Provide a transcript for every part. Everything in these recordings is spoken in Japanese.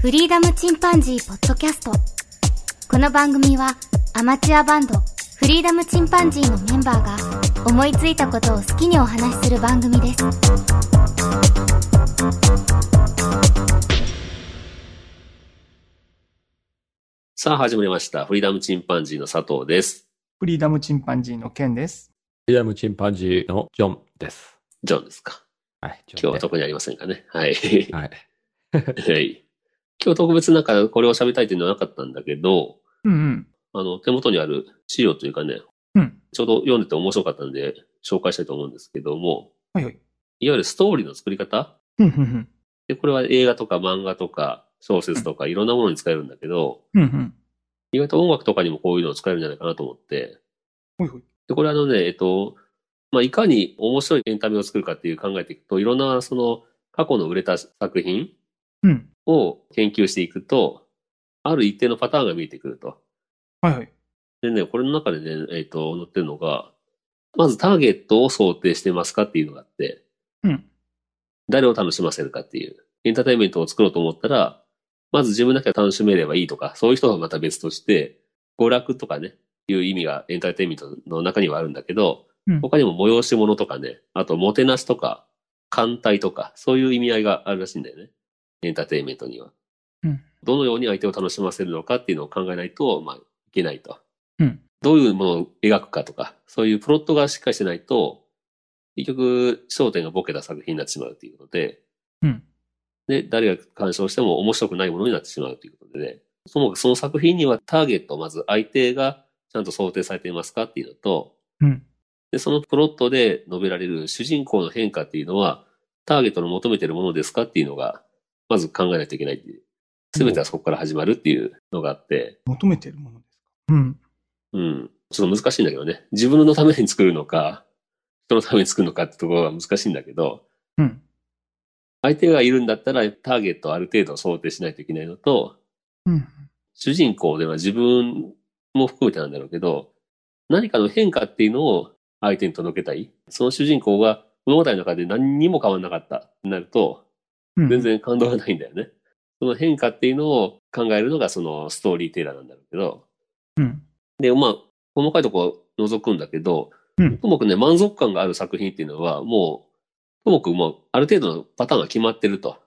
フリーダムチンパンジーポッドキャストこの番組はアマチュアバンドフリーダムチンパンジーのメンバーが思いついたことを好きにお話しする番組ですさあ始まりました。フリーダムチンパンジーの佐藤です。フリーダムチンパンジーのケンです。フリーダムチンパンジーのジョンです。ジョンですか。はい。今日は特にありませんかね。はい。はい。はい。今日特別なんかこれを喋りたいっていうのはなかったんだけど、うんうん。あの、手元にある資料というかね、うん。ちょうど読んでて面白かったんで紹介したいと思うんですけども、はいはい。いわゆるストーリーの作り方？うんうんで、これは映画とか漫画とか小説とかいろんなものに使えるんだけど、うん。うんうん。意外と音楽とかにもこういうのを使えるんじゃないかなと思って、ほいほい。で、これあのね、えっと、まあ、いかに面白いエンタメを作るかっていう考えていくと、いろんなその過去の売れた作品うん。を研究していくと、ある一定のパターンが見えてくると。はいはい。でね、これの中でね、えっと、載ってるのが、まずターゲットを想定してますかっていうのがあって、うん。誰を楽しませるかっていう。エンターテインメントを作ろうと思ったら、まず自分だけが楽しめればいいとか、そういう人はまた別として、娯楽とかね、いう意味がエンターテインメントの中にはあるんだけど、うん。他にも催し物とかね、あともてなしとか、艦隊とか、そういう意味合いがあるらしいんだよね。エンターテインメントには。うんどのように相手を楽しませるのかっていうのを考えないと、まあ、いけないと。うん。どういうものを描くかとか、そういうプロットがしっかりしてないと、結局、焦点がボケた作品になってしまうということで、うん。で、誰が鑑賞しても面白くないものになってしまうということでね、そもその作品にはターゲット、まず相手がちゃんと想定されていますかっていうのと、うん。で、そのプロットで述べられる主人公の変化っていうのは、ターゲットの求めてるものですかっていうのが、まず考えないといけないっていう。すべてはそこから始まるっていうのがあって、求めてるものですか？うん。うん。ちょっと難しいんだけどね。自分のために作るのか、人のために作るのかってところが難しいんだけど、うん。相手がいるんだったらターゲットをある程度想定しないといけないのと、うん。主人公では自分も含めてなんだろうけど、何かの変化っていうのを相手に届けたい。その主人公が物語の中で何にも変わらなかったってなると、うん。全。然感動がないんだよね。その変化っていうのを考えるのがそのストーリーテーラーなんだろうけど、うん。で、まあ、細かいところ覗くんだけど、うんともかくね、満足感がある作品っていうのは、もう、ともかくもう、ある程度のパターンが決まってると。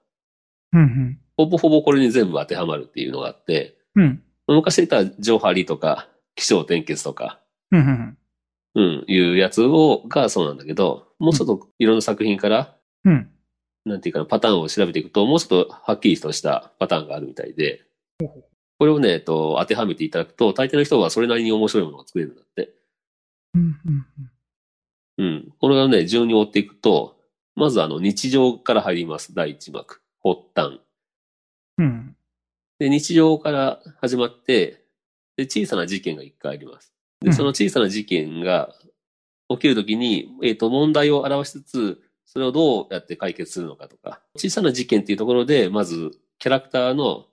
うん。ほぼほぼこれに全部当てはまるっていうのがあって、うん。昔言ったジョーハリとか、気象転結とか、うん。うん、いうやつを、がそうなんだけど、もうちょっといろんな作品から、うん。なんていうかな、パターンを調べていくと、もうちょっとはっきりとしたパターンがあるみたいで、これをね、えっと、当てはめていただくと、大抵の人はそれなりに面白いものが作れるんだって。うん。うん。これをね、順に追っていくと、まずあの、日常から入ります。第一幕。発端。うん。で、日常から始まって、で、小さな事件が一回あります。で、うんその小さな事件が起きるときに、えっ、と、問題を表しつつ、それをどうやって解決するのかとか、小さな事件っていうところで、まず、キャラクターの、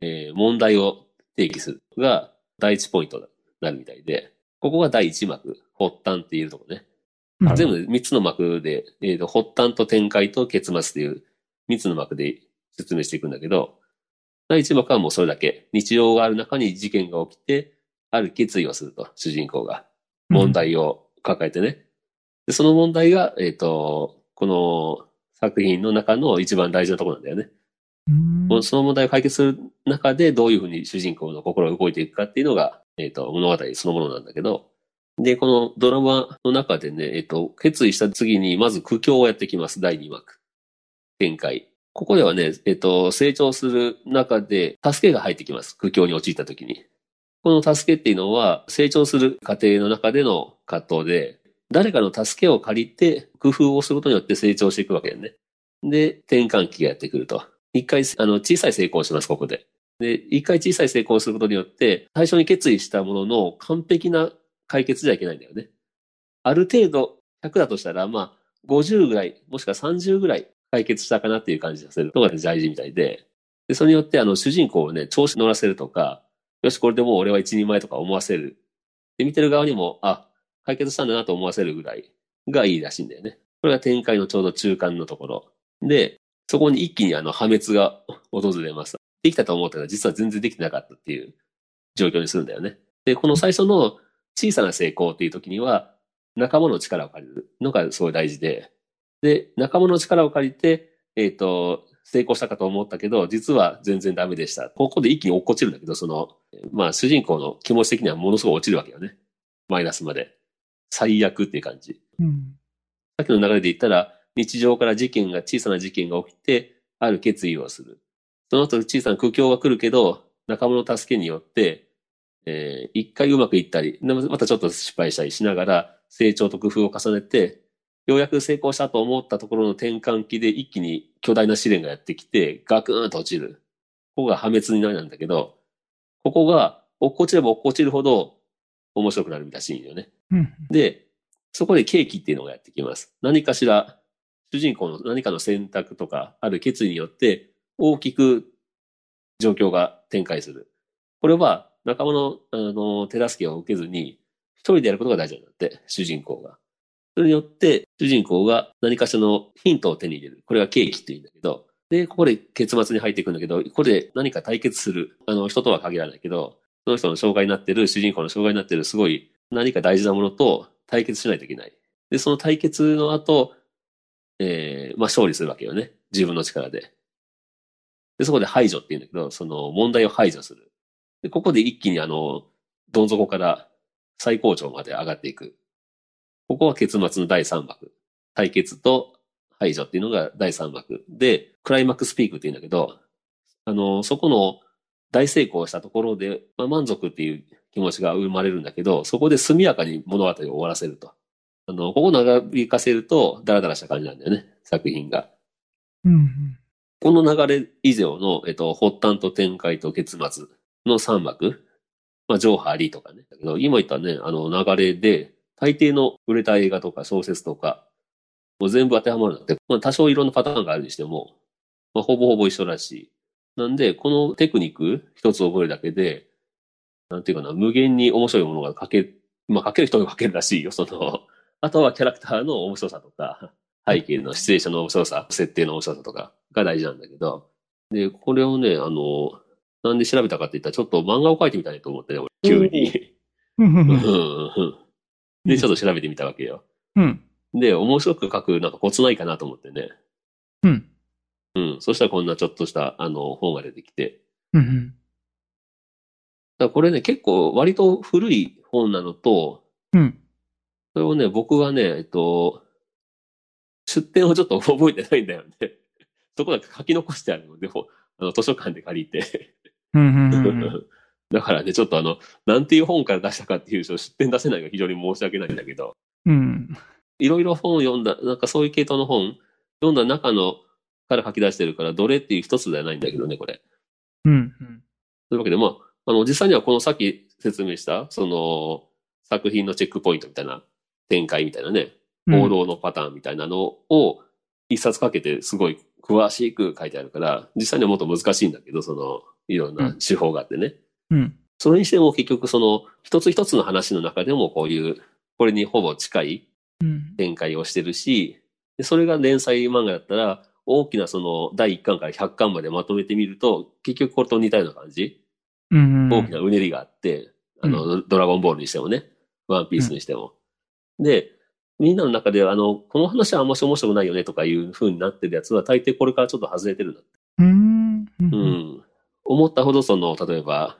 えー問題を定義するのが第一ポイントになるみたいで、ここが第一幕、発端っていうところね。うん。全部で3つの幕で、えーと、発端と展開と結末っていう3つの幕で説明していくんだけど、第1幕はもうそれだけ。日常がある中に事件が起きて、ある決意をすると、主人公が。問題を抱えてね。でその問題が、えっ、と、この作品の中の一番大事なところなんだよね。うん。その問題を解決する中でどういうふうに主人公の心が動いていくかっていうのが、えっ、と、物語そのものなんだけど、で、このドラマの中でね、えっ、と、決意した次に、まず苦境をやってきます。第2幕。展開。ここではね、えっ、と、成長する中で、助けが入ってきます。苦境に陥った時に。この助けっていうのは、成長する過程の中での葛藤で、誰かの助けを借りて、工夫をすることによって成長していくわけだよね。で、転換期がやってくると。一回、あの、小さい成功します、ここで。で、一回小さい成功することによって、最初に決意したものの完璧な解決じゃいけないんだよね。ある程度、100だとしたら、まあ、50ぐらい、もしくは30ぐらい解決したかなっていう感じさせるのが大事みたいで、で、それによって、あの、主人公をね、調子乗らせるとか、よし、これでもう俺は一人前とか思わせる。で、見てる側にも、あ、解決したんだなと思わせるぐらいがいいらしいんだよね。これが展開のちょうど中間のところ。で、そこに一気にあの破滅が訪れます。できたと思ったら実は全然できてなかったっていう状況にするんだよね。で、この最初の小さな成功っていう時には、仲間の力を借りるのがすごい大事で、で、仲間の力を借りて、えっ、と、成功したかと思ったけど、実は全然ダメでした。ここで一気に落っこちるんだけど、その、まあ主人公の気持ち的にはものすごい落ちるわけよね。マイナスまで。最悪っていう感じ。うん。さっきの流れで言ったら、日常から事件が、小さな事件が起きて、ある決意をする。その後小さな苦境が来るけど、仲間の助けによって、えー一回うまくいったり、またちょっと失敗したりしながら、成長と工夫を重ねて、ようやく成功したと思ったところの転換期で一気に巨大な試練がやってきて、ガクーンと落ちる。ここが破滅になるんだけど、ここが落っこちれば落っこちるほど面白くなるらしいんよね。うん。で、そこで契機っていうのがやってきます。何かしら、主人公の何かの選択とか、ある決意によって、大きく状況が展開する。これは、仲間の、あの、手助けを受けずに、一人でやることが大事なんだって、主人公が。それによって、主人公が何かしらのヒントを手に入れる。これが契機って言うんだけど、で、ここで結末に入っていくんだけど、ここで何か対決する。あの、人とは限らないけど、その人の障害になってる、主人公の障害になってる、すごい何か大事なものと対決しないといけない。で、その対決の後、えー、まあ勝利するわけよね。自分の力で。で、そこで排除って言うんだけど、その問題を排除する。で、ここで一気にあの、どん底から最高潮まで上がっていく。ここは結末の第3幕。対決と排除っていうのが第3幕。で、クライマックスピークって言うんだけど、あの、そこの大成功したところで、まあ、満足っていう気持ちが生まれるんだけど、そこで速やかに物語を終わらせると。あの、ここ長引かせると、ダラダラした感じなんだよね、作品が。うん。この流れ以上の、えっと、発端と展開と結末の3幕。まあ、ジョーハーリーとかね。だけど、今言ったね、あの流れで、大抵の売れた映画とか小説とか、もう全部当てはまるんだって、まあ、多少いろんなパターンがあるにしても、まあ、ほぼほぼ一緒らしい。なんで、このテクニック一つ覚えるだけで、なんていうかな、無限に面白いものが書け、まあ書ける人が書けるらしいよ、その、あとはキャラクターの面白さとか、背景のシチュエーションの面白さ、設定の面白さとかが大事なんだけど、で、これをね、あの、なんで調べたかって言ったら、ちょっと漫画を描いてみたいと思ってね、俺急に。で、ちょっと調べてみたわけよ。うん。で、面白く書くなんかコツないかなと思ってね。うん。うん。そしたらこんなちょっとした、あの、本が出てきて。うん。だからこれね、結構割と古い本なのと、うん。それをね、僕はね、えっと、出典をちょっと覚えてないんだよね。そこだけ書き残してあるので、もあの図書館で借りて。うん。うん。だからね、ちょっとあの、なんていう本から出したかっていうと、出典出せないのが非常に申し訳ないんだけど、うん。いろいろ本を読んだ、なんかそういう系統の本、読んだ中のから書き出してるから、どれっていう一つではないんだけどね、これ。うん。というわけで、まあ、あの、実際にはこのさっき説明した、その、作品のチェックポイントみたいな展開みたいなね、報道のパターンみたいなのを一冊かけてすごい詳しく書いてあるから、実際にはもっと難しいんだけど、その、いろんな手法があってね。うん。それにしても結局その、一つ一つの話の中でもこういう、これにほぼ近いうん。展開をしてるし、でそれが連載漫画だったら、大きなその第1巻から100巻までまとめてみると、結局これと似たような感じ？うん。大きなうねりがあって、あの、ドラゴンボールにしてもね、ワンピースにしても。で、みんなの中で、あの、この話はあんまし面白くないよねとかいう風になってるやつは、大抵これからちょっと外れてるんだって。うん。う。うんん。思ったほどその、例えば、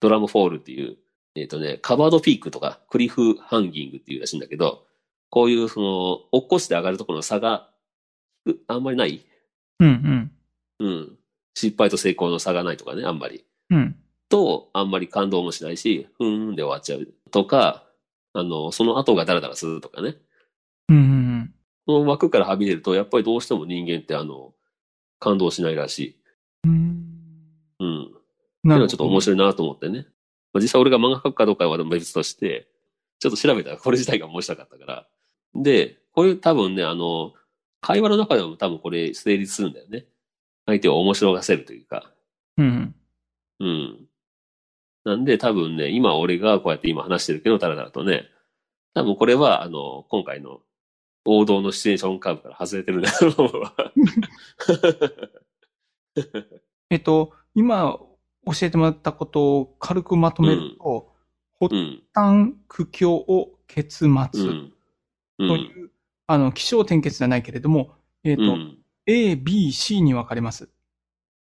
ドラムフォールっていう、えっ、とね、カバードピークとか、クリフハンギングっていうらしいんだけど、こういうその、落っこちて上がるところの差が、うあんまりない？うん。うん。失敗と成功の差がないとかね、あんまり。うん。と、あんまり感動もしないし、ふーんで終わっちゃうとか、あの、その後がダラダラするとかね。うん。その枠からはみ出ると、やっぱりどうしても人間ってあの、感動しないらしい。うん。うん。っていうなのはちょっと面白白いなと思ってね。まあ、実際俺が漫画描くかどうかは別として、ちょっと調べたらこれ自体が面白かったから。で、これ多分ね、あの、会話の中でも多分これ成立するんだよね。相手を面白がせるというか。い。うん。うん。なんで多分ね、今俺がこうやって今話してるけど、たらだらとね、多分これは、あの、今回の王道のシチュエーションカーブから外れてるんだと思うわ。えっと、今教えてもらったことを軽くまとめると、発うん。端、苦境を結末とうん。うん。あの、気象転結じゃないけれども、えっ、と、うん。A、B、C に分かれます。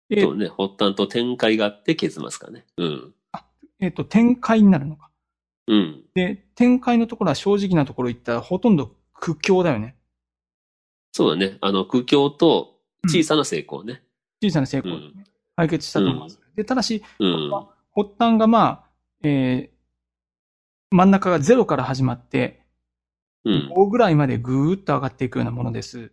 えそうね、発端と展開があって結末かね。うん。えっ、と、展開になるのか。うん。で、展開のところは正直なところ言ったらほとんど苦境だよね。そうだね。あの、苦境と小さな成功ね。小さな成功ですね、解決したと思います。で、ただし、うん。発端がまあ、えー真ん中が0から始まって、うん。5ぐらいまでぐーっと上がっていくようなものです。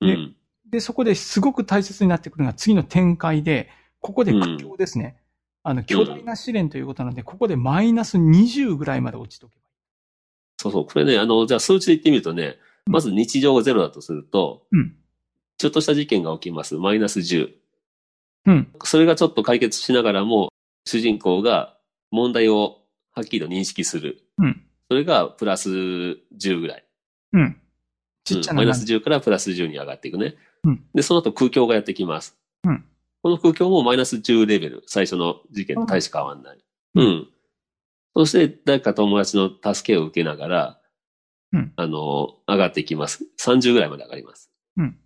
うん。で、そこですごく大切になってくるのが次の展開で、ここで苦境ですね。あの、巨大な試練ということなので、ここでマイナス20ぐらいまで落ちとけばそうそう。これね、あの、じゃあ数値で言ってみるとね、うんまず日常がゼロだとすると、うんちょっとした事件が起きます。マイナス10。いい。うん。それがちょっと解決しながらも、主人公が問題をはっきりと認識する。うん。それがプラス10ぐらい。うん。ちっちゃなうんマイナス10からプラス10に上がっていくね。うんで、その後空境がやってきます。うんこの空境もマイナス10レベル。最初の事件と大して変わんない。ううんん。そして、誰か友達の助けを受けながら、うんあの、上がっていきます。30ぐらいまで上がります。うん。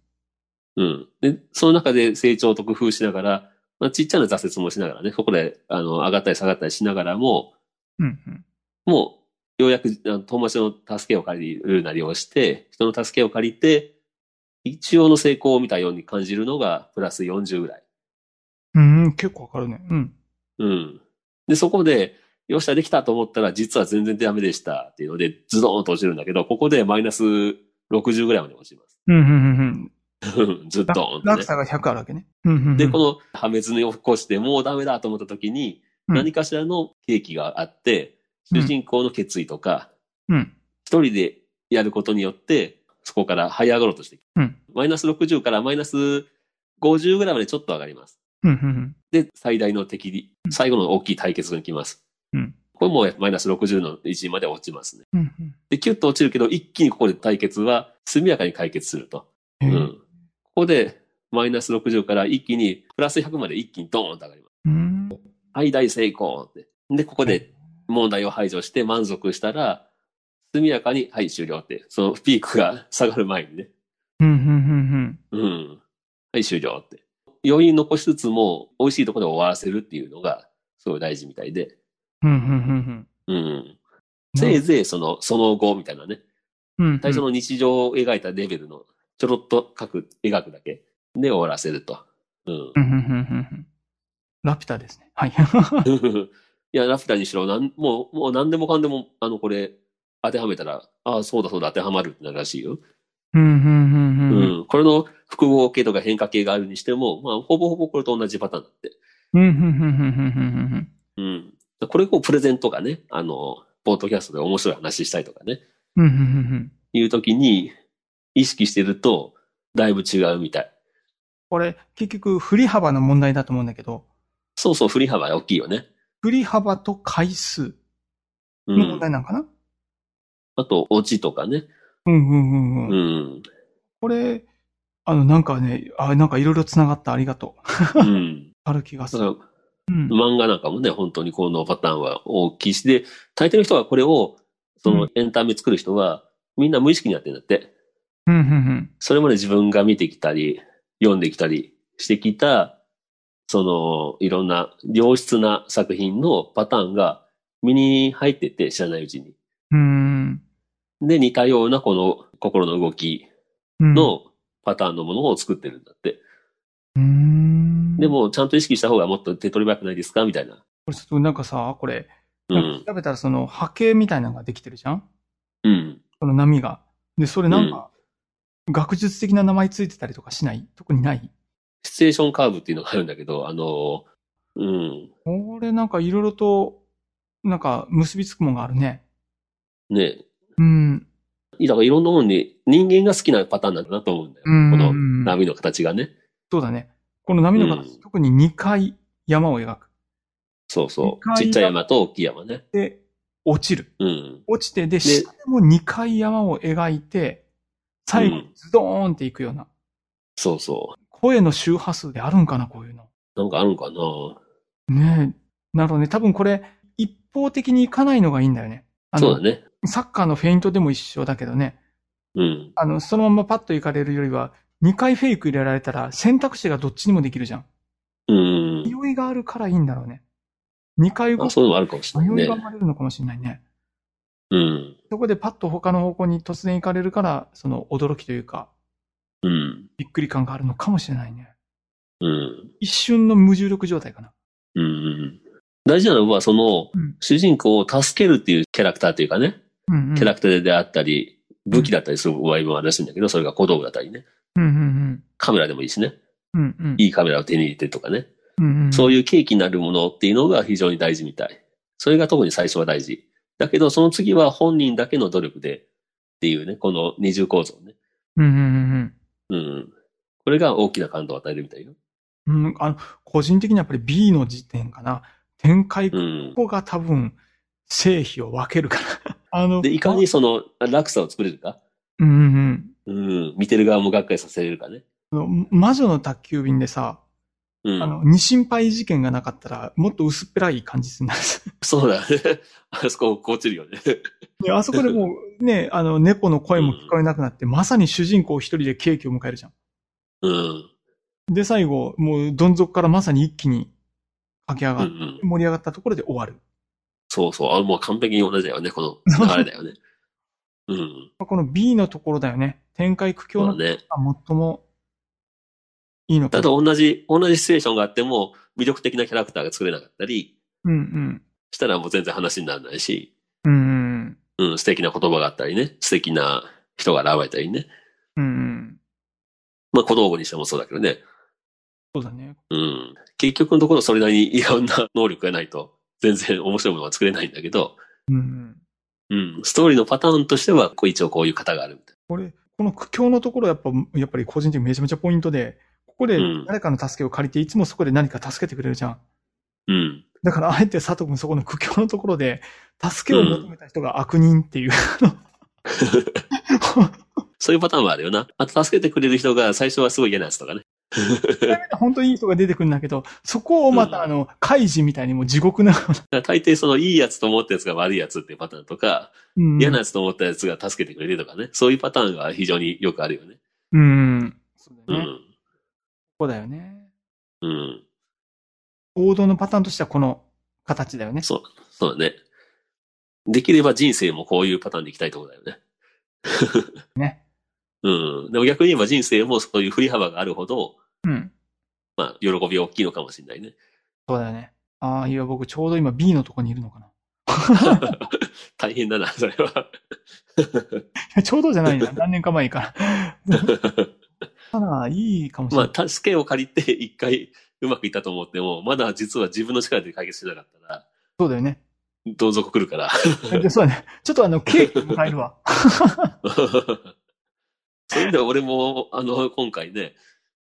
うん。で、その中で成長と工夫しながら、まあ、ちっちゃな挫折もしながらね、ここで、あの、上がったり下がったりしながらも、うん。うん。もう、ようやく友達の助けを借りるなりをして、人の助けを借りて、一応の成功を見たように感じるのが、プラス40ぐらい。うん、結構わかるね。うん。うん。で、そこで、よっしゃ、できたと思ったら、実は全然ダメでしたっていうので、ズドーンと落ちるんだけど、ここでマイナス60ぐらいまで落ちます。うん、うん、うん。ずっと。落差が100あるわけね。うん、うん。で、この破滅に起こして、もうダメだと思った時に、うん何かしらの契機があって、うん主人公の決意とか、うん。一人でやることによって、そこから這い上がろうとしていく。うんマイナス60からマイナス50ぐらいまでちょっと上がります。うん、うん。で、最大の敵に、最後の大きい対決に来ます。うんこれもマイナス60の位置まで落ちますね。うん、うん。で、キュッと落ちるけど、一気にここで対決は速やかに解決すると。うん。ここで、マイナス60から一気に、プラス100まで一気にドーンと上がります。うん。はい、大成功って。で、ここで問題を排除して満足したら、速やかに、はい、終了って。そのピークが下がる前にね。うん、うん、うん。うん。はい、終了って。余韻残しつつも、美味しいところで終わらせるっていうのが、すごい大事みたいで。うん、うん、うん。うん。せいぜいその、その後みたいなね。うん。最初の日常を描いたレベルの、ちょろっと書く、描くだけで終わらせると。うん。うん、うん、うん、うん。ラピュタですね。はい。いや、ラピュタにしろ、なん、もう、もう何でもかんでも、あの、これ、当てはめたら、ああ、そうだそうだ、当てはまるってなるらしいよ。うん、うん、うん、ううん。ん。これの複合形とか変化形があるにしても、まあ、ほぼほぼこれと同じパターンだって。うん、うん、うん、うん、うん。うん。これをプレゼントがね、あの、ポッドキャストで面白い話したいとかね、うん、うん、うん。いうときに、意識してると、だいぶ違うみたい。これ、結局、振り幅の問題だと思うんだけど、そうそう、振り幅大きいよね。振り幅と回数うの問ん。題なんかな？あと、オチとかね。うん、うん、うん、ううん。ん。これ、あの、なんかね、あ、なんかいろいろ繋がったありがとう。うん。ある気がする。ら、うん。漫画なんかもね、本当にこのパターンは大きいし、で、大抵の人はこれを、そうのんエンタメ作る人は、みんな無意識にやってるんだって。うん、うん、うん。それまで自分が見てきたり、読んできたりしてきた、その、いろんな良質な作品のパターンが身に入ってて知らないうちに。うん。で、似たようなこの心の動きうん、のパターンのものを作ってるんだって。うん。で、も、ちゃんと意識した方がもっと手取り早くないですか？みたいな。これちょっとなんかさ、これ、調べたらその波形みたいなのができてるじゃん？うん。その波が。で、それなんか、学術的な名前ついてたりとかしない？特にない？シチュエーションカーブっていうのがあるんだけど、あの、うん。これなんかいろいろと、なんか結びつくものがあるね。ね。うん。だからいろんなものに人間が好きなパターンなんだなと思うんだよ。うんこの波の形がね。そうだね。この波の形、うん特に2回山を描く。そうそう。ちっちゃい山と大きい山ね。で、落ちる。うん。落ちて、で、下でも2回山を描いて、最後うんズドーンっていくような。そうそ声の周波数であるんかな、こういうの。なんかあるんかなねえ。なるほどね。多分これ、一方的にいかないのがいいんだよね。そうだね。サッカーのフェイントでも一緒だけどね。うん。あの、そのままパッと行かれるよりは、2回フェイク入れられたら選択肢がどっちにもできるじゃん。うん。迷いがあるからいいんだろうね。2回動あくそういうのもあるかもしれないね迷いが。生まれるのかもしれないね。うん。そこでパッと他の方向に突然行かれるから、その驚きというか、うん。びっくり感があるのかもしれないね。うん。一瞬の無重力状態かな。うんうん。大事なのは、その、うん。主人公を助けるっていうキャラクターというかね、うん、うん。キャラクターであったり、武器だったりする場合もあるらしいんだけど、それが小道具だったりね。うん、うん、カメラでもいいしね。うん。うん、うん。いいカメラを手に入れてとかね。うん、うん。そういう契機になるものっていうのが非常に大事みたい。それが特に最初は大事。だけど、その次は本人だけの努力でっていうね、この二重構造ね。うん、うん、うん。うん。これが大きな感動を与えるみたいよ。うん、あの、個人的にやっぱり B の時点かな。展開、こうん。こが多分、成否を分けるから。あの、で、いかにその落差を作れるか。うんうんうん。見てる側もがっかりさせれるかね。うん。魔女の宅急便でさ、うん。あの、二心配事件がなかったら、もっと薄っぺらい感じになる。そうだね。あそここ落ちるよね。であそこでもう、ね、あの、猫の声も聞こえなくなって、まさに主人公一人でケーキを迎えるじゃん。うん。で、最後、もう、どん底からまさに一気に駆け上うんうがって、ん。盛り上がったところで終わる。そうそう。あ、もう完璧に同じだよね。この流れだよね。うん。この B のところだよね。展開苦境のね。が最もいいのかだ。と同じ、同じシチュエーションがあっても、魅力的なキャラクターが作れなかったり、うんうん。したらもう全然話にならないし、うんうん。うん、素敵な言葉があったりね、素敵な人が現れたりね。うんうん。まあ小道具にしてもそうだけどね。そうだね。うん。結局のところそれなりにいろんな能力がないと、全然面白いものは作れないんだけど、うんうん。うん、ストーリーのパターンとしては、こう一応こういう型があるみたいこれ、この苦境のところやっぱ、やっぱり個人的にめちゃめちゃポイントで、ここでうん誰かの助けを借りて、いつもそこで何か助けてくれるじゃん。な。うん。だから、あえて佐藤君そこの苦境のところで、助けを求めた人が悪人っていう。そういうパターンもあるよな。あと助けてくれる人が最初はすごい嫌なやつとかね。本当にいい人が出てくるんだけど、そこをまた、うんあの、怪事みたいにもう地獄な、大抵そのいいやつと思ったやつが悪いやつっていうパターンとか、うん嫌なやつと思ったやつが助けてくれるとかね。そういうパターンが非常によくあるよね。うん。そううだよね。こん。こだよね。うん。王道のパターンとしてはこの形だよね。そう、そうだね。できれば人生もこういうパターンでいきたいところだよね。ね。うん。でも逆に言えば人生もそういう振り幅があるほど、うん。まあ、喜びは大きいのかもしれないね。そうだよね。ああ、いや、僕ちょうど今 B のとこにいるのかな。大変だな、それは。ちょうどじゃないな。何年か前から。ただ、いいかもしれない。まあ、助けを借りて一回 うまくいったと思っても、まだ実は自分の力で解決しなかったら、そうだよね。どん底来るから。でそうだね。ちょっとあの、ケーキ迎えるわ。そういう意味では俺も、あの、今回ね、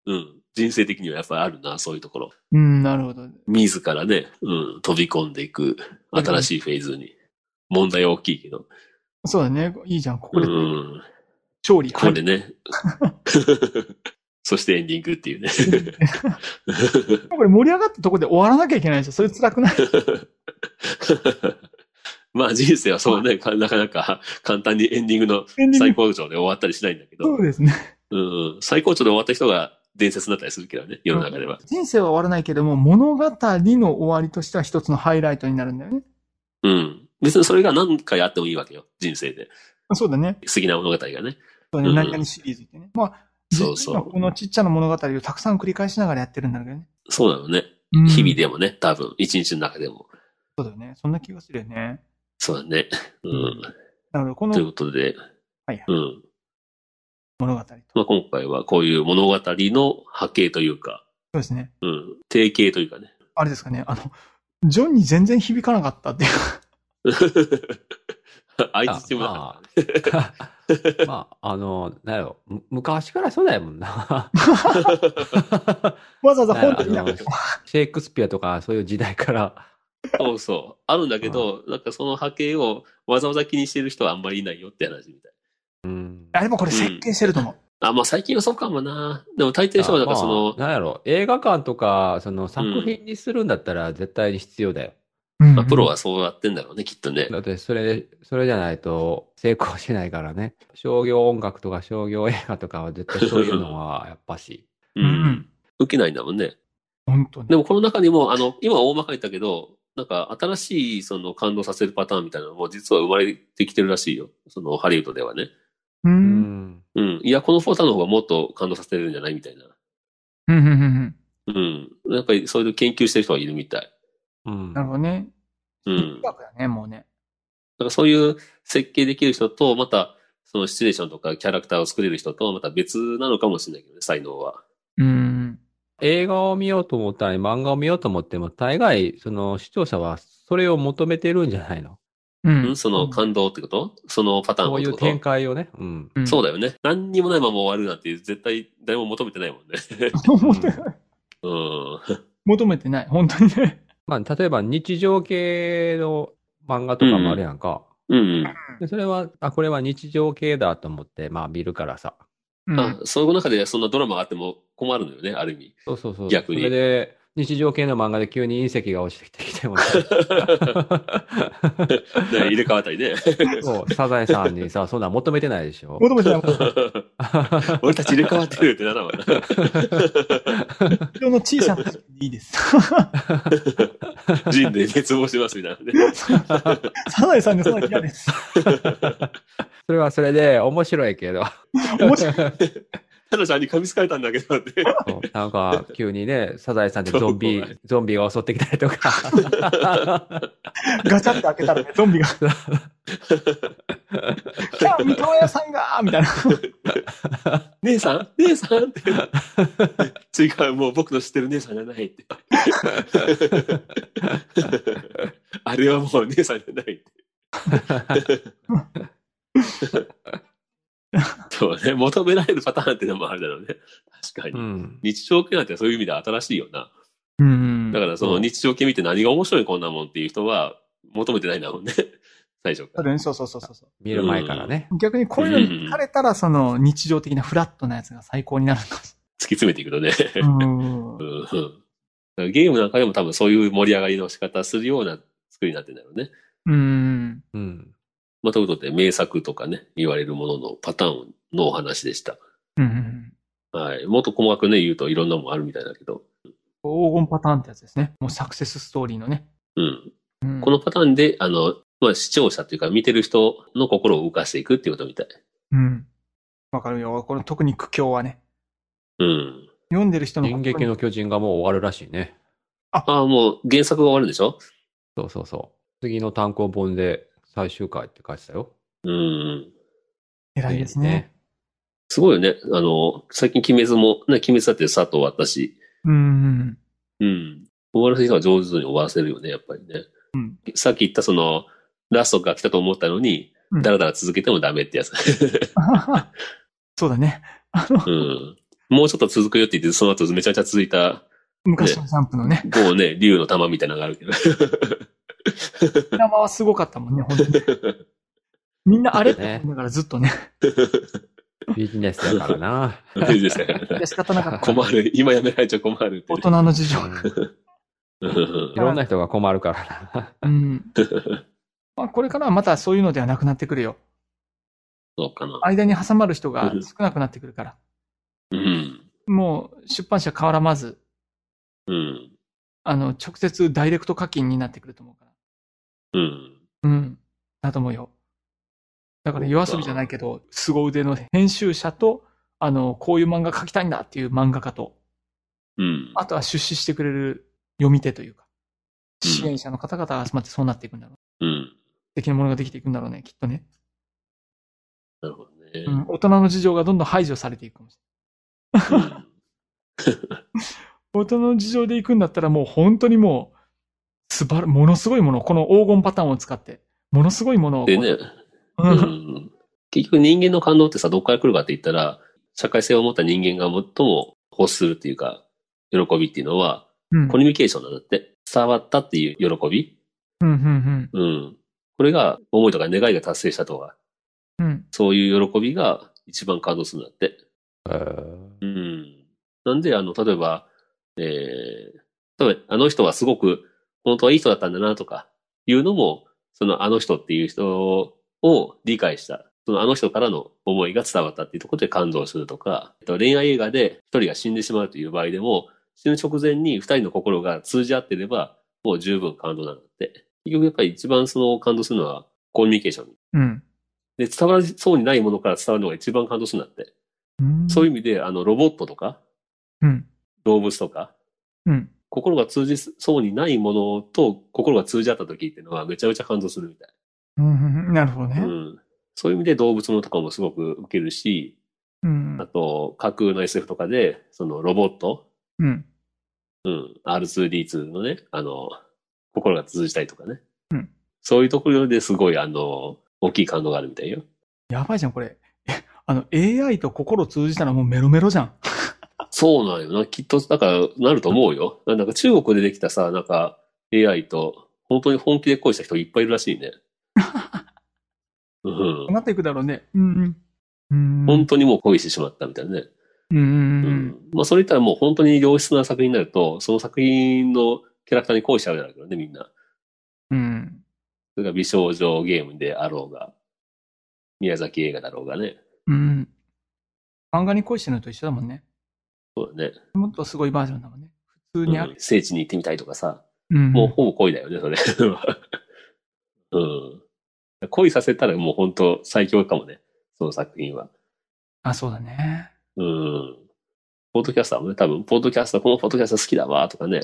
うん、人生的にはやっぱりあるな、そういうところ。うん、なるほど。自らね、うん、飛び込んでいく新しいフェーズに。問題は大きいけど。そうだね。いいじゃん。こうこでん、勝利。これね。そしてエンディングっていうね。これ盛り上がったところで終わらなきゃいけないでしょ。それ辛くない？まあ人生はそうね、かなかなか簡単にエンディングの最高潮で終わったりしないんだけどそ、うですね。うん、最高潮で終わった人が伝説になったりするけどね、世の中では。人生は終わらないけども、物語の終わりとしては一つのハイライトになるんだよね。うん。別にそれが何回あってもいいわけよ、人生で。そうだね。不思議な物語がね。そうねうん何々シリーズってね。まあ、そうそうこのちっちゃな物語をたくさん繰り返しながらやってるんだけどね。そうなのね。うん日々でもね、多分、一日の中でも。そうだよね。そんな気がするよね。そうだね。うん。なるほど。こというのことで、はいうん。物語と。まあ今回はこういう物語の波形というか、そうですね。うん、定型というかね。あれですかね。あの、ジョンに全然響かなかったっていう。相づちもなかったね。まあ、あの、なんやろ、む昔からそうだよもんな。わざわざ本で見なくても。シェイクスピアとかそういう時代から、そうそう。あるんだけど、なんかその波形をわざわざ気にしてる人はあんまりいないよって話みたい。うん。あれもこれ設計してると思う。あ、まあ最近はそうかもな。でも大抵の人はなんかその、まあなんやろ、映画館とか、その作品にするんだったら絶対に必要だよ。うんまあプロはそうやってんだろうね、きっとね。だってそれ、それじゃないと成功しないからね。商業音楽とか商業映画とかは絶対そういうのはやっぱし。う。うんん。受けないんだもんね。本当に。でもこの中にも、あの、今は大まかに言ったけど、なんか新しいその感動させるパターンみたいなのも実は生まれてきてるらしいよ。そのハリウッドではね。う。うんん。うん。いや、このパターンの方がもっと感動させるんじゃないみたいな。うん、うん、うんうん。やっぱりそういう研究してる人はいるみたい。うんなるほどね。うん。だね、もうね。だからそういう設計できる人と、また、そのシチュエーションとかキャラクターを作れる人と、また別なのかもしれないけどね、才能は。うん。映画を見ようと思ったり、漫画を見ようと思っても、大概、その視聴者はそれを求めてるんじゃないの？ううん、その感動ってこと？そのパターンそういう展開をね。うん。うんそうだよね。何にもないまま終わるなんて絶対誰も求めてないもんね。求めてない。うん。求めてない。本当にね。まあ、例えば日常系の漫画とかもあるやんか。うん。でそれは、あ、これは日常系だと思って、まあ見るからさ。うんあ、その中でそんなドラマがあっても困るのよね、ある意味。そうそうそう。逆にそれで、日常系の漫画で急に隕石が落ちてきても ね、ね入れ替わったりね。そう、サザエさんにさ、そんなん求めてないでしょ。求めてない。俺たち入れ替わってるってならんわな。人の小さな時でいいです。人類滅亡しますみたいなね。サザエさんでそんな嫌です。それはそれで面白いけど、面白い。タナちゃんに噛みつかれたんだけどって。なんか急にね、サザエさんでゾンビゾンビが襲ってきたりとか。ガチャって開けたらね、ゾンビが。キャー、三河屋さんがみたいな。姉さん？姉さん？って。違う、もう僕の知ってる姉さんじゃないって。あれはもう姉さんじゃないって。そうね、求められるパターンっていうのもあるだろうね。確かに。うん。日常系なんてそういう意味では新しいよな。うんだからその日常系見て何が面白いこんなもんっていう人は求めてないんだもんね。最初から。そうそうそうそうそ見る前からね。う。逆にこういうのに疲れたら、その日常的なフラットなやつが最高になるのかもし突き詰めていくとね。うん ゲームなんかでも多分そういう盛り上がりの仕方するような作りになってるんだろうね。うん。うん。まあ、ということで名作とかね、言われるもののパターンのお話でした。うん。はい。もっと細かくね、言うといろんなもんあるみたいだけど。黄金パターンってやつですね。もうサクセスストーリーのね。うん。うんこのパターンで、あの、まあ、視聴者というか見てる人の心を動かしていくっていうことみたい。うん。わかるよ。この特に苦境はね。うん。読んでる人の進撃の巨人がもう終わるらしいね。ああ、もう原作が終わるんでしょ？そうそうそう。次の単行本で最終回って書いてたよ。うん。偉いですね。すごいよね。あの、最近鬼滅も、ね、鬼滅だってさっと終わったし、うん。うん。終わらせる人は上手に終わらせるよね、やっぱりね。うん。さっき言ったその、ラストが来たと思ったのに、うんだらだら続けてもダメってやつ。そうだね。あの、うん。もうちょっと続くよって言って、その後めちゃめちゃ続いた、昔のジャンプのね。某ね、竜の玉みたいなのがあるけど。ドラマはすごかったもんね、本当に。みんなあれって思いながらずっとね。ビジネスだからな。いいですねいや仕方なかった。困る。今やめられちゃ困るって大ね、人の事情。うんいろんな人が困るからな。うん。まあ、これからはまたそういうのではなくなってくるよ。そうかな。間に挟まる人が少なくなってくるから。うん。もう出版社変わらまず、うん。あの、直接ダイレクト課金になってくると思うから。うん。うん。だと思うよ。だから夜遊びじゃないけど、凄腕の編集者と、あの、こういう漫画描きたいんだっていう漫画家と、うん。あとは出資してくれる読み手というか、うん支援者の方々が集まってそうなっていくんだろう。うん。素敵なものができていくんだろうね、きっとね。なるほどね。うん。大人の事情がどんどん排除されていくかもしれない。うん 大人の事情で行くんだったらもう本当にもう、すばら、ものすごいもの、この黄金パターンを使って、ものすごいものを。でね、う。うんん。結局人間の感動ってさ、どっから来るかって言ったら、社会性を持った人間が最も欲するっていうか、喜びっていうのは、うん。コミュニケーションなんだって。伝わったっていう喜びうん、うん、うん。これが、思いとか願いが達成したとか、うん。うん。そういう喜びが一番感動するんだって。えーうん。なんで、あの、例えば、えー、例えば、あの人はすごく、本当はいい人だったんだなとか、いうのも、そのあの人っていう人を理解した。そのあの人からの思いが伝わったっていうところで感動するとか、えっと恋愛映画で一人が死んでしまうという場合でも、死ぬ直前に二人の心が通じ合ってれば、もう十分感動なんだって。結局やっぱり一番その感動するのはコミュニケーション。うん。で、伝わりそうにないものから伝わるのが一番感動するんだって。うん。そういう意味で、あの、ロボットとか、うん。動物とか、うん。心が通じそうにないものと心が通じ合った時っていうのはめちゃめちゃ感動するみたい。うん。なるほどね。うん。そういう意味で動物のとかもすごく受けるし、うんあ。と、架空の SF とかで、そのロボット、うん。うん、R2D2 のね、あの、心が通じたりとかね。うんそういうところですごい、あの、大きい感動があるみたいよ。やばいじゃん、これ。えあの、AI と心通じたらもうメロメロじゃん。そうなんよな。きっと、だから、なると思うよ。なんか中国でできたさ、なんか AI と、本当に本気で恋した人いっぱいいるらしいね。うん。なっていくだろうね。うん。うん。本当にもう恋してしまったみたいなね。うん。まあ、それ言ったらもう本当に良質な作品になると、その作品のキャラクターに恋しちゃうだろうけどね、みんな。うん。それが美少女ゲームであろうが、宮崎映画だろうがね。うん。漫画に恋してるのと一緒だもんね。そうだね。もっとすごいバージョンだもんね。普通にあるうん。聖地に行ってみたいとかさ。うん。もうほぼ恋だよね、それ。うん。恋させたらもう本当最強かもね。その作品は。あ、そうだね。うん。ポッドキャスターもね、多分、ポッドキャスター、このポッドキャスター好きだわ、とかね。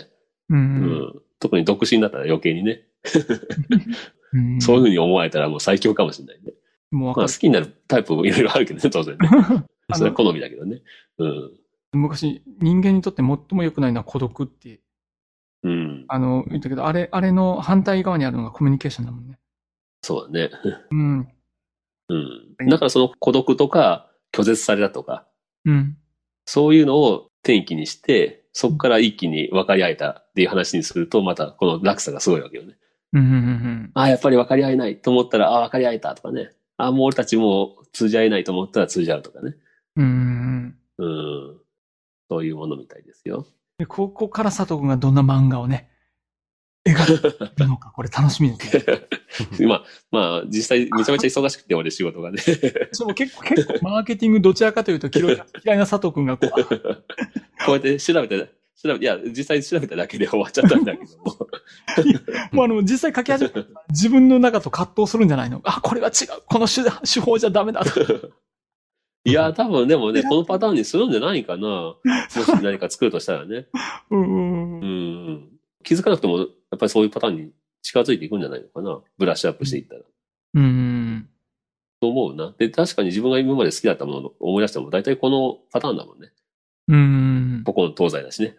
う。うんん。特に独身だったら余計にね。うん。そういうふうに思われたらもう最強かもしれないね。まあもうわかる。好きになるタイプもいろいろあるけどね、当然ね。それは好みだけどね。うん。昔、人間にとって最も良くないのは孤独って、うん。あの、言ったけど、あれ、あれの反対側にあるのがコミュニケーションだもんね。そうだね。うん。うん。だからその孤独とか拒絶されたとか、うん。そういうのを転機にして、そこから一気に分かり合えたっていう話にすると、またこの落差がすごいわけよね。うん。うん。うん。ああ、やっぱり分かり合えないと思ったら、ああ、分かり合えたとかね。ああ、もう俺たちもう通じ合えないと思ったら通じ合うとかね。うん。うん。そういうものみたいですよ。で、ここから佐藤くんがどんな漫画をね、描くのか、これ楽しみですね。今、まあ、実際めちゃめちゃ忙しくて、俺仕事がね。そう結構、結構、マーケティングどちらかというと嫌いな佐藤くんがこう、こうやって調べて、調べて、いや、実際調べただけで終わっちゃったんだけども。もうあの、実際書き始めたら自分の中と葛藤するんじゃないの？あ、これは違う。この手手法じゃダメだと。いや、多分でもね、このパターンにするんじゃないかな。もし何か作るとしたらね。うんうん。気づかなくても、やっぱりそういうパターンに近づいていくんじゃないのかな。ブラッシュアップしていったら。うん。と思うな。で、確かに自分が今まで好きだったものを思い出しても、大体このパターンだもんね。うん。ここの東西だしね。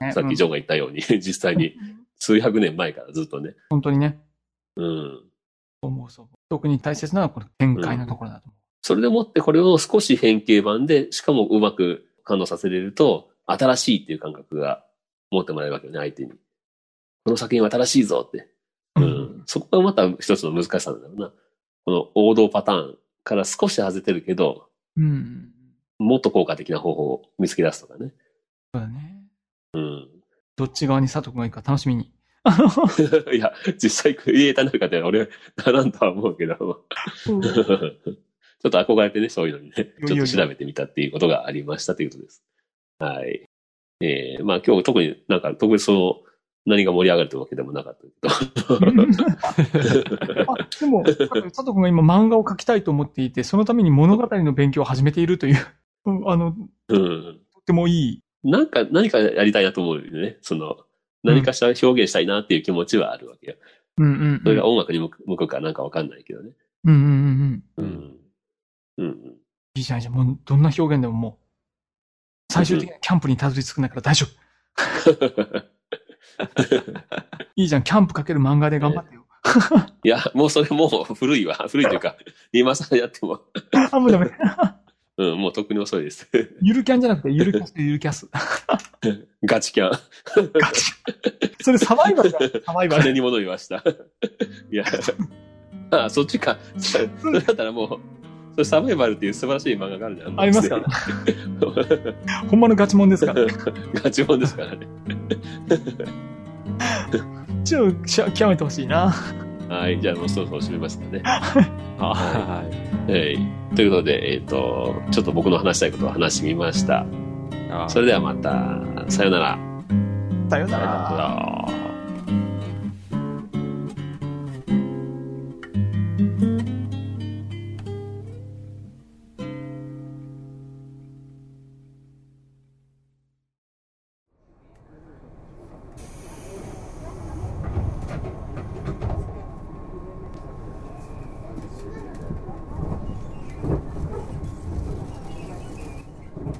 ね さっきジョンが言ったように、実際に数百年前からずっとね。本当にね。うん。思うそう。特に大切なのはこの展開のところだと思それでもってこれを少し変形版で、しかもうまく感動させれると、新しいっていう感覚が持ってもらえるわけよね、相手に。この作品は新しいぞって。う。うん。そこがまた一つの難しさなんだろうな。この王道パターンから少し外れるけど、うん。もっと効果的な方法を見つけ出すとかね。そうだね。うん。どっち側に佐藤くんがいいか楽しみに。いや、実際クリエイターになるかって俺、なんとは思うけど。ちょっと憧れてね、そういうのにね、ちょっと調べてみたっていうことがありましたということです。はい。えー、まあ今日特になんか特別その、何が盛り上がるというわけでもなかったけど。あでも、佐藤くんが今漫画を描きたいと思っていて、そのために物語の勉強を始めているという、うんあの、うん。とってもいい。なんか、何かやりたいなと思うよね。その、何かしら表現したいなっていう気持ちはあるわけよ。うんうんうん。それが音楽に向く向くかなんかわかんないけどね。うんうんうんうん。うん。うん。いいじゃないじゃん。もう、どんな表現でももう、最終的にはキャンプにたどり着くんだから大丈夫。いいじゃん。キャンプかける漫画で頑張ってよ。いや、もうそれもう古いわ。古いというか、今更やっても、あ、もうダメ。うん、もうとっくに遅いです。ゆるキャンじゃなくて、ゆるキャスとゆるキャス。ガチキャン。それサバイバルだ。サバイバル。金に戻りました。いや、あ、そっちか。それだったらもう、れサバイバルっていう素晴らしい漫画があるじゃん。ありますか？ほんまのガチモンですか？ら。ガチモンですからね。ちょっとしゃ極めてほしいな。はい。じゃあもうそろそろ締めますかね。はい。はい。ということで、えっ、と、ちょっと僕の話したいことを話してみました。あそれではまた、さよなら。さよなさよなら。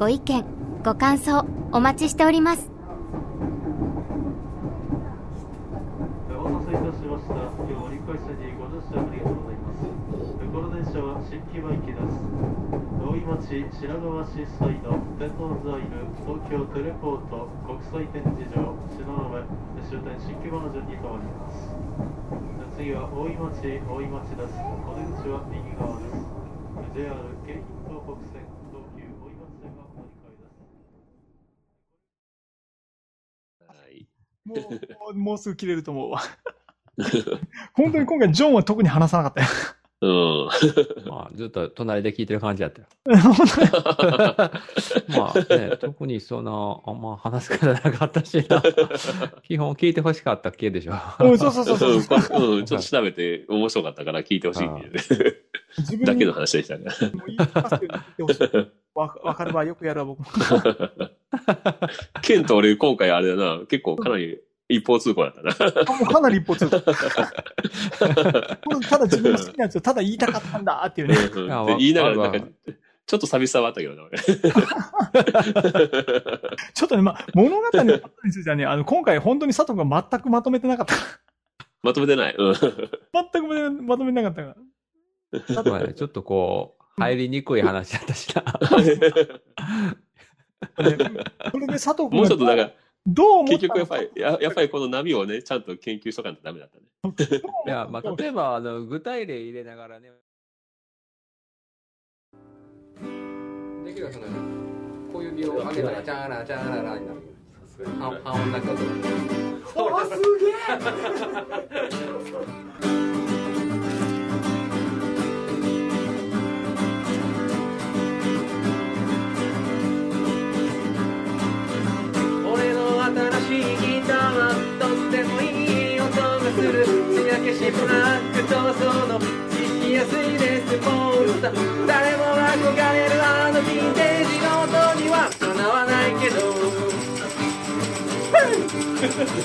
ご意見、ご感想お待ちしております。お待たせいたしました。今日折り返しにご乗車ありがとうございます。この電車は新木場行きです。大井町白川市サイド天王座いる東京テレポート国際展示場東雲終点新木場の順に変わります。次は大井町大井町です。お出口は右側です。JR 京浜東北線東急大井町線がお乗り換えです。はい。もう、もうすぐ切れると思うわ。本当に今回ジョンは特に話さなかったよ。うん。まあ、ずっと隣で聞いてる感じだったよ。本当にまあね、特にその、あんま話すことなかったしな。基本聞いてほしかったっけでしょ。うんそうそうそうそう。うん、ちょっと調べて面白かったから聞いてほしいっていうね自分だけの話でしたね。もう言い聞かせて言ってほしい。わわかるわ、よくやるわ、僕も。ケンと俺今回あれだな、結構かなり一方通行だったな。あもうかなり一歩通過。これただ自分の好きなやつをただ言いたかったんだっていうね。言いながら、ちょっと寂しさはあったけどな、俺。ちょっとね、まあ、物語のことについてはね、あの、今回本当に佐藤が全くまとめてなかった。まとめてない。うん。全くまとめてなかったから。まあねちょっとこう、入りにくい話だったしな。ねそれで佐藤君もうちょっと、だから、どう思った結局やっぱり、ややっぱりこの波をね、ちゃんと研究しとかないとダメだったね。いや、まあ、例えば、あの、具体例入れながらね。できるその、小指を上げたら、チャーラチャーララになる。半半音だけど。俺仕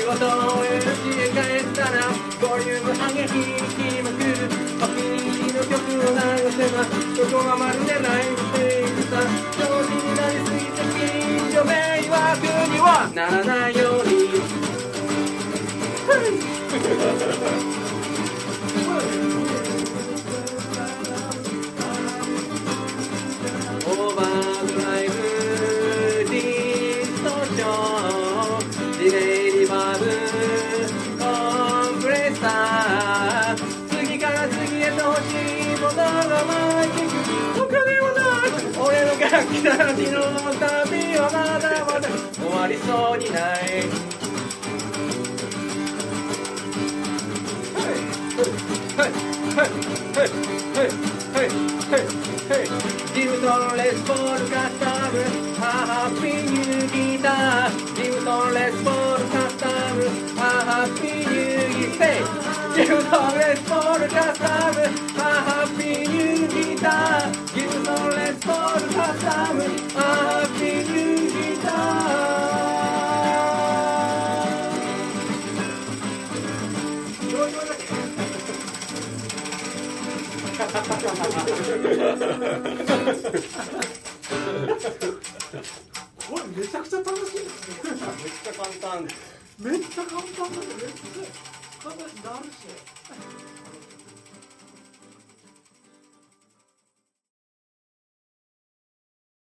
事を終える家帰ったらボリューム上げ弾きまくる。お気に入りの曲を流せばそこがまるでライブしているさ調子になりすぎて近所迷惑にはならないように。ない俺の旅はまだまだ終わりそうにないはいはいはいはいはいはいはいギブトンレスポールカスタムハッピーニューギターギブトンレスポールカスタムハッピーニューギターギブトンレスポールカスタムハッピーニューギターこれめちゃくちゃ楽しいですね。めっちゃ簡単。めっちゃ簡単だね。めっちゃ簡単なるし。